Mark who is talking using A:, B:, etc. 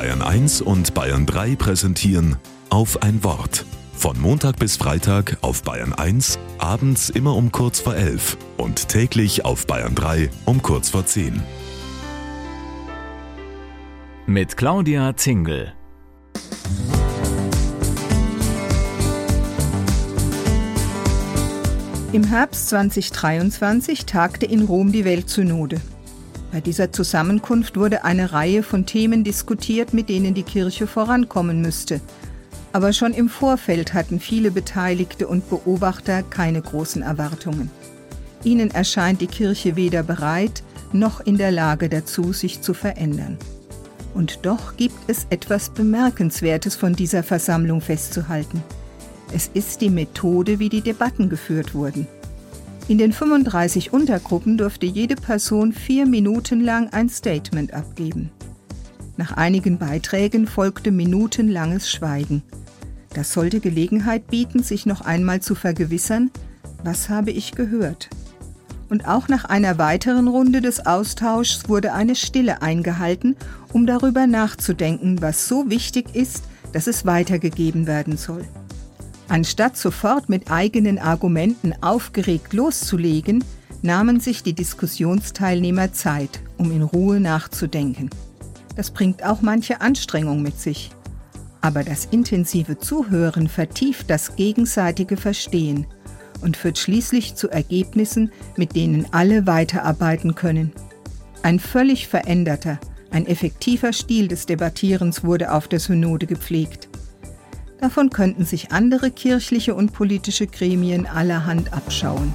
A: Bayern 1 und Bayern 3 präsentieren auf ein Wort. Von Montag bis Freitag auf Bayern 1, abends immer um kurz vor 11 und täglich auf Bayern 3 um kurz vor 10.
B: Mit Claudia Zingel.
C: Im Herbst 2023 tagte in Rom die Weltsynode. Bei dieser Zusammenkunft wurde eine Reihe von Themen diskutiert, mit denen die Kirche vorankommen müsste. Aber schon im Vorfeld hatten viele Beteiligte und Beobachter keine großen Erwartungen. Ihnen erscheint die Kirche weder bereit noch in der Lage dazu, sich zu verändern. Und doch gibt es etwas Bemerkenswertes von dieser Versammlung festzuhalten. Es ist die Methode, wie die Debatten geführt wurden. In den 35 Untergruppen durfte jede Person vier Minuten lang ein Statement abgeben. Nach einigen Beiträgen folgte minutenlanges Schweigen. Das sollte Gelegenheit bieten, sich noch einmal zu vergewissern, was habe ich gehört. Und auch nach einer weiteren Runde des Austauschs wurde eine Stille eingehalten, um darüber nachzudenken, was so wichtig ist, dass es weitergegeben werden soll. Anstatt sofort mit eigenen Argumenten aufgeregt loszulegen, nahmen sich die Diskussionsteilnehmer Zeit, um in Ruhe nachzudenken. Das bringt auch manche Anstrengung mit sich. Aber das intensive Zuhören vertieft das gegenseitige Verstehen und führt schließlich zu Ergebnissen, mit denen alle weiterarbeiten können. Ein völlig veränderter, ein effektiver Stil des Debattierens wurde auf der Synode gepflegt. Davon könnten sich andere kirchliche und politische Gremien allerhand abschauen.